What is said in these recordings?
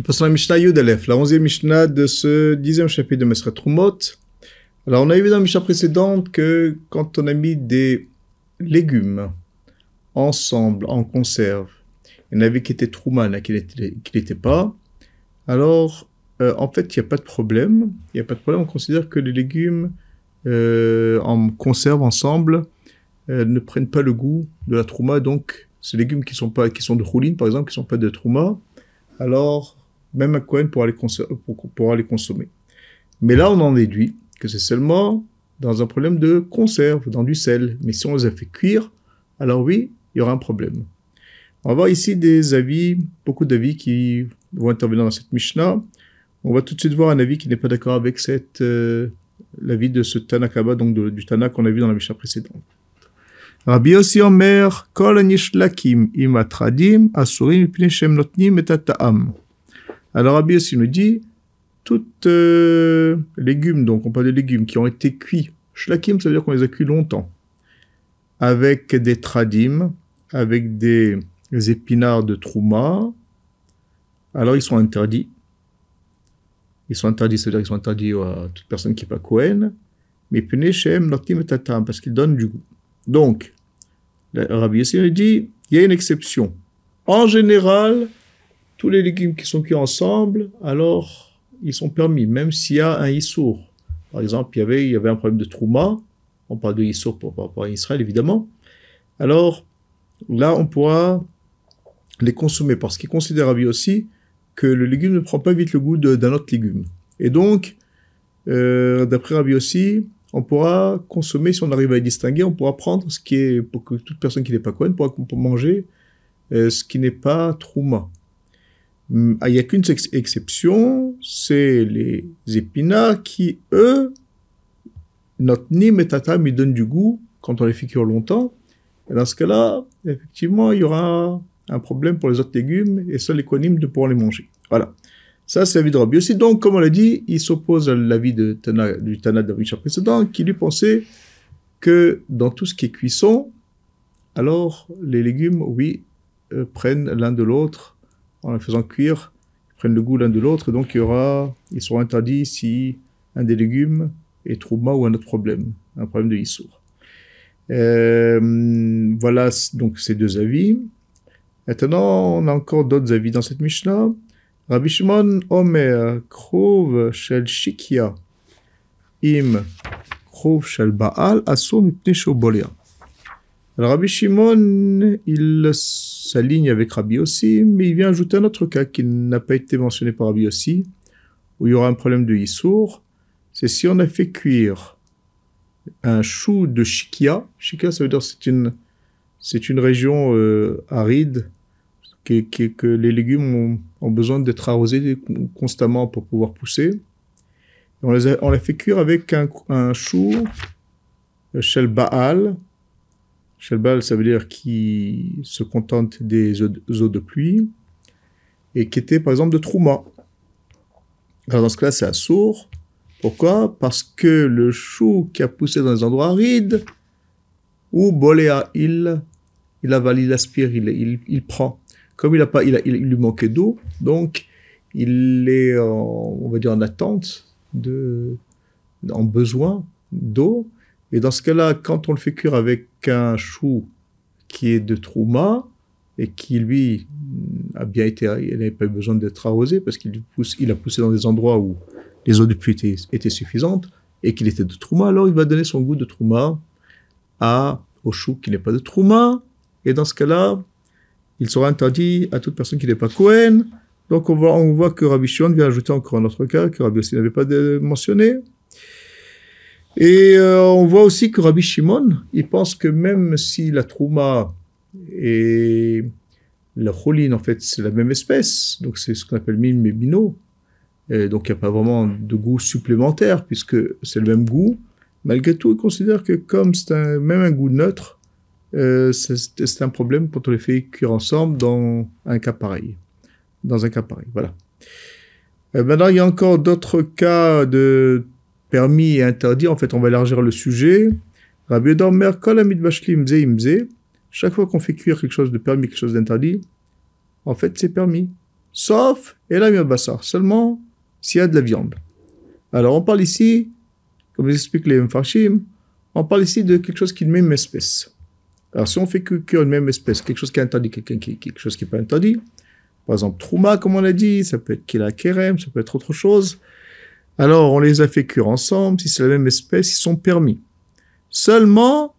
Nous passons à la Mishnah Yudalef, la onzième Mishnah de ce dixième chapitre de Mesret Trumot. Alors, on a vu dans la Mishnah précédente que quand on a mis des légumes ensemble, en conserve, il y en avait qui étaient Trouman et qui n'étaient pas, alors, euh, en fait, il n'y a pas de problème. Il n'y a pas de problème. On considère que les légumes euh, en conserve ensemble euh, ne prennent pas le goût de la trouma. Donc, ces légumes qui sont, pas, qui sont de rouline, par exemple, qui ne sont pas de trouma, alors même un Cohen pourra les consommer. Mais là, on en déduit que c'est seulement dans un problème de conserve, dans du sel. Mais si on les a fait cuire, alors oui, il y aura un problème. On va voir ici des avis, beaucoup d'avis qui vont intervenir dans cette Mishnah. On va tout de suite voir un avis qui n'est pas d'accord avec euh, l'avis de ce Tanakaba, donc du Tana qu'on a vu dans la Mishnah précédente. Rabbi Yossi Omer, Kol Anishlakim im Atradim, Asurim et Alors Rabbi Yossi nous dit, toutes euh, légumes, donc on parle de légumes qui ont été cuits. Shlakim, ça veut dire qu'on les a cuits longtemps. Avec des tradim, avec des épinards de trouma. Alors ils sont interdits. Ils sont interdits, c'est-à-dire qu'ils sont interdits à toute personne qui n'est pas Cohen. Mais Shem Notnim et parce qu'ils donnent du goût. Donc, Rabbi Yossi dit, il y a une exception. En général, tous les légumes qui sont cuits ensemble, alors ils sont permis, même s'il y a un Issour. Par exemple, il y avait, il y avait un problème de Trouma, on parle de Issour pour rapport à Israël, évidemment. Alors, là, on pourra les consommer, parce qu'il considère Rabbi aussi que le légume ne prend pas vite le goût d'un autre légume. Et donc, euh, d'après Rabbi aussi, on pourra consommer, si on arrive à les distinguer, on pourra prendre ce qui est, pour que toute personne qui n'est pas Cohen pourra manger euh, ce qui n'est pas Trouma. Ah, il n'y a qu'une exception, c'est les épinards qui, eux, notre nim et tatam, ils donnent du goût quand on les fait cuire longtemps. Et dans ce cas-là, effectivement, il y aura un problème pour les autres légumes et seuls les de pouvoir les manger. Voilà. Ça, c'est l'avis de Rabbi aussi. Donc, comme on l'a dit, il s'oppose à l'avis du Tana de précédent, qui lui pensait que dans tout ce qui est cuisson, alors les légumes, oui, euh, prennent l'un de l'autre en les faisant cuire, ils prennent le goût l'un de l'autre, donc il y aura, ils seront interdits si un des légumes est trouma ou un autre problème, un problème de Issour. Euh, voilà donc ces deux avis. Maintenant, on a encore d'autres avis dans cette Mishnah. Rabbi Omer, Krov Im Krov Shel Baal. Alors Rabbi Shimon, il s'aligne avec Rabbi aussi, mais il vient ajouter un autre cas qui n'a pas été mentionné par Rabbi aussi, où il y aura un problème de Yissour. C'est si on a fait cuire un chou de Shikia. Shikia, ça veut dire c'est une, c'est une région euh, aride que les légumes ont, besoin d'être arrosés constamment pour pouvoir pousser. On les, a, fait cuire avec un, un chou euh, Shel Baal. Shel Baal, ça veut dire qui se contente des eaux, de pluie et qui était par exemple de Trouma. Dans ce cas-là, c'est assourd. Pourquoi? Parce que le chou qui a poussé dans des endroits arides, ou Boléa, il, il avale, il aspire, il, il, il prend. Comme il, a pas, il, a, lui manquait d'eau, donc il est, en, on va dire, en attente, de, en besoin d'eau. Et dans ce cas-là, quand on le fait cuire avec un chou qui est de trouma, et qui lui a bien été, il n'avait pas besoin d'être arrosé parce qu'il a poussé dans des endroits où les eaux de pluie étaient, suffisantes et qu'il était de trouma, alors il va donner son goût de trouma à, au chou qui n'est pas de trouma. Et dans ce cas-là, il sera interdit à toute personne qui n'est pas Cohen. Donc on voit, on voit que Rabbi Shimon vient ajouter encore un autre cas que Rabbi aussi n'avait pas mentionné. Et euh, on voit aussi que Rabbi Shimon, il pense que même si la trouma et la choline, en fait, c'est la même espèce, donc c'est ce qu'on appelle mime et donc il n'y a pas vraiment de goût supplémentaire puisque c'est le même goût. Malgré tout, il considère que comme c'est même un goût neutre, euh, c'est un problème quand on les fait cuire ensemble dans un cas pareil. Dans un cas pareil, voilà. Euh, maintenant, il y a encore d'autres cas de permis et interdits. En fait, on va élargir le sujet. Rabbi Dormer, chaque fois qu'on fait cuire quelque chose de permis, quelque chose d'interdit, en fait, c'est permis. sauf et la bassar, seulement s'il y a de la viande. Alors on parle ici, comme explique les Mfarshim, on parle ici de quelque chose qui est de même espèce. Alors si on fait cuire une même espèce, quelque chose qui est interdit, quelque chose qui n'est pas interdit, par exemple Trouma, comme on l'a dit, ça peut être Kila Kerem, ça peut être autre chose. Alors on les a fait cuire ensemble, si c'est la même espèce, ils sont permis. Seulement,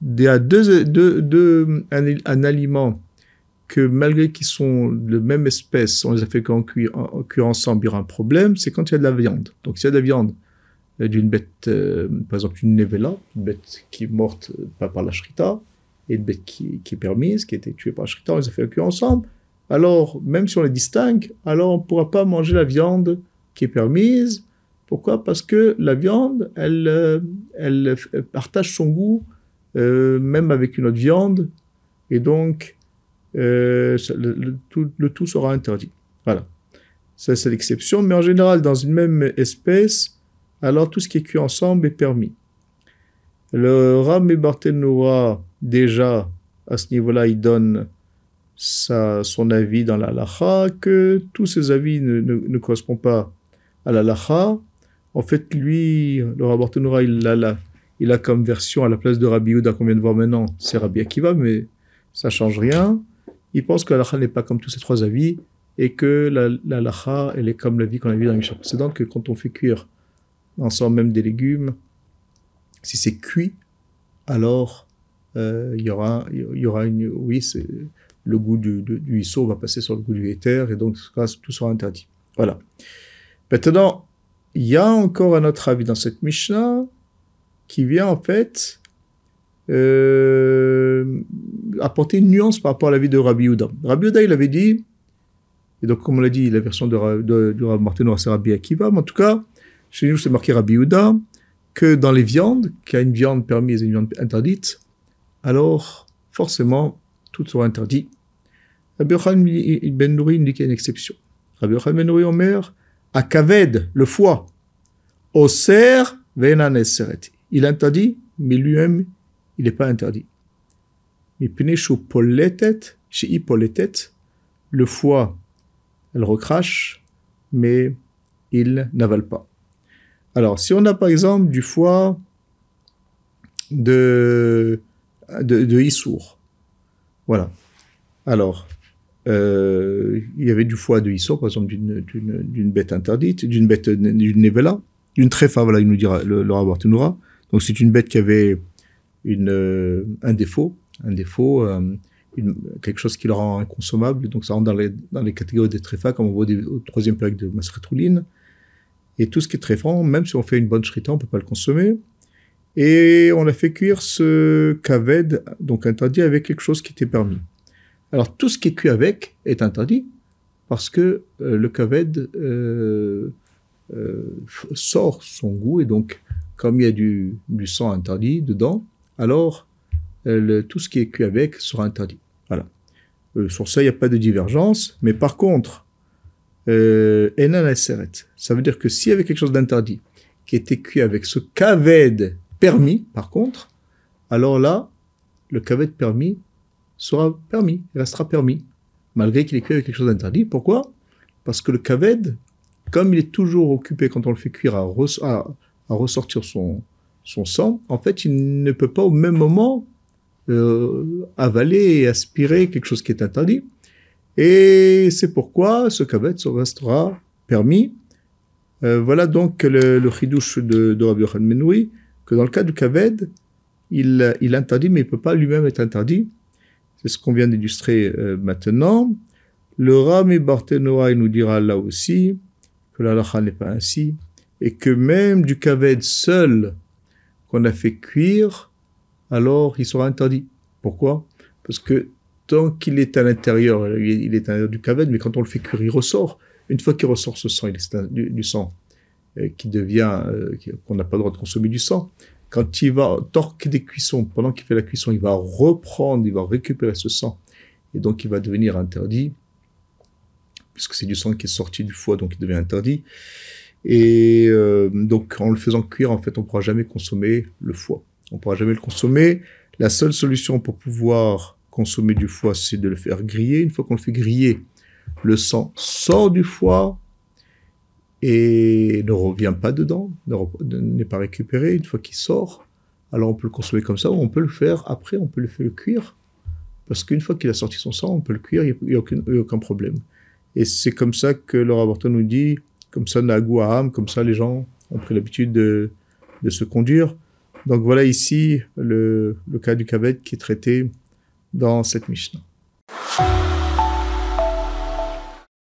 il y a deux, un, aliment que malgré qu'ils sont de même espèce, on les a fait cuire, cuire ensemble, il y aura un problème, c'est quand il y a de la viande. Donc s'il y a de la viande euh, d'une bête, euh, par exemple une nevela, une bête qui est morte euh, pas par la shrita, et une bête qui, qui, est permise, qui a été tuée par la shrita, on les a fait cuire ensemble. Alors, même si on les distingue, alors on ne pourra pas manger la viande qui est permise. Pourquoi? Parce que la viande, elle, elle, partage son goût même avec une autre viande, et donc le, tout, le, tout, sera interdit. Voilà. Ça, c'est l'exception, mais en général, dans une même espèce, alors tout ce qui est cuit ensemble est permis. Le Ram Barthénoura, déjà, à ce niveau-là, il donne sa, son avis dans la lacha, que tous ces avis ne, ne, correspondent pas à la lacha. En fait, lui, le Barthénoura, il a, il a comme version à la place de Rabbi Yehuda qu'on vient de voir maintenant, c'est Rabbi Akiva, mais ça change rien. Il pense que la lacha n'est pas comme tous ces trois avis et que la, la lacha, elle est comme l'avis qu'on a vu dans la Mishnah précédente, que quand on fait cuire ensemble même des légumes, si c'est cuit, alors euh, il y aura, y aura une, oui, le goût du, du, va passer sur le goût du éther et donc tout sera interdit. Voilà. Maintenant, il y a encore un autre avis dans cette Mishnah qui vient en fait euh, apporter une nuance par rapport à l'avis de Rabbi Yehuda. Rabbi Yehuda, il avait dit, et donc comme on l'a dit, la version de, de, de Martin c'est Rabbi Akiva, mais en tout cas, chez nous, c'est marqué Rabbi Yehuda que dans les viandes, qu'il y a une viande permise et une viande interdite, alors forcément, tout sera interdit. Rabbi Yochanan ben Nouri dit qu'il y a une exception. Rabbi Yochanan ben Nouri Omer, à Kaved, le foie, cerf, Il interdit, mais lui-même, il n'est pas interdit. Chez le foie, elle recrache, mais il n'avale pas. Alors, si on a par exemple du foie de, de, de Issour, voilà. Alors, euh, il y avait du foie de Issour, par exemple, d'une bête interdite, d'une bête, d'une Nevela, d'une tréfa, voilà, il nous dira, le, le Donc, c'est une bête qui avait une, euh, un défaut, un défaut, euh, quelque chose qui le rend inconsommable. Donc, ça rentre dans les, dans les catégories des tréfas, comme on voit au troisième période de Masretouline. Et tout ce qui est franc, même si on fait une bonne shrita, on peut pas le consommer. Et on a fait cuire ce kaved, donc interdit, avec quelque chose qui était permis. Alors tout ce qui est cuit avec est interdit, parce que euh, le kaved euh, euh, sort son goût, et donc comme il y a du, sang interdit dedans, alors tout ce qui est cuit avec sera interdit. Voilà. sur ça, il n'y a pas de divergence, mais par contre, euh, ça veut dire que s'il y avait quelque chose d'interdit qui était cuit avec ce kaved permis, par contre, alors là, le kaved permis sera permis, il restera permis, malgré qu'il est cuit avec quelque chose d'interdit. Pourquoi? Parce que le kaved, comme il est toujours occupé quand on le fait cuire à, ressortir son, son sang, en fait, il ne peut pas au même moment euh, avaler et aspirer quelque chose qui est interdit. Et c'est pourquoi ce kavet restera permis. Euh, voilà donc le, le chidouche de, de Rabbi Yochanan Menoui, que dans le cas du kaved, il, il interdit, mais il ne peut pas lui-même être interdit. C'est ce qu'on vient d'illustrer euh, maintenant. Le Rami Barthénoa, il nous dira là aussi que la lacha n'est pas ainsi, et que même du kaved seul qu'on a fait cuire, alors il sera interdit. Pourquoi? Parce que tant qu'il est à l'intérieur, il est à l'intérieur du kaved, mais quand on le fait cuire, il ressort. Une fois qu'il ressort ce sang, il est du, sang qui devient, euh, qu'on n'a pas le droit de consommer du sang. Quand il va torquer des cuissons, pendant qu'il fait la cuisson, il va reprendre, il va récupérer ce sang, et donc il va devenir interdit, puisque c'est du sang qui est sorti du foie, donc il devient interdit. Et euh, donc en le faisant cuire, en fait, on ne pourra jamais consommer le foie. On ne pourra jamais le consommer. La seule solution pour pouvoir consommer du foie, c'est de le faire griller. Une fois qu'on le fait griller, le sang sort du foie et ne revient pas dedans, n'est pas récupéré une fois qu'il sort. Alors on peut le consommer comme ça, ou on peut le faire après, on peut le faire cuire. Parce qu'une fois qu'il a sorti son sang, on peut le cuire, il n'y a, aucun problème. Et c'est comme ça que le rapporteur nous dit, comme ça, Nagu âme, comme ça les gens ont pris l'habitude de, se conduire. Donc voilà ici le, le cas du kavet qui est traité dans cette Mishnah.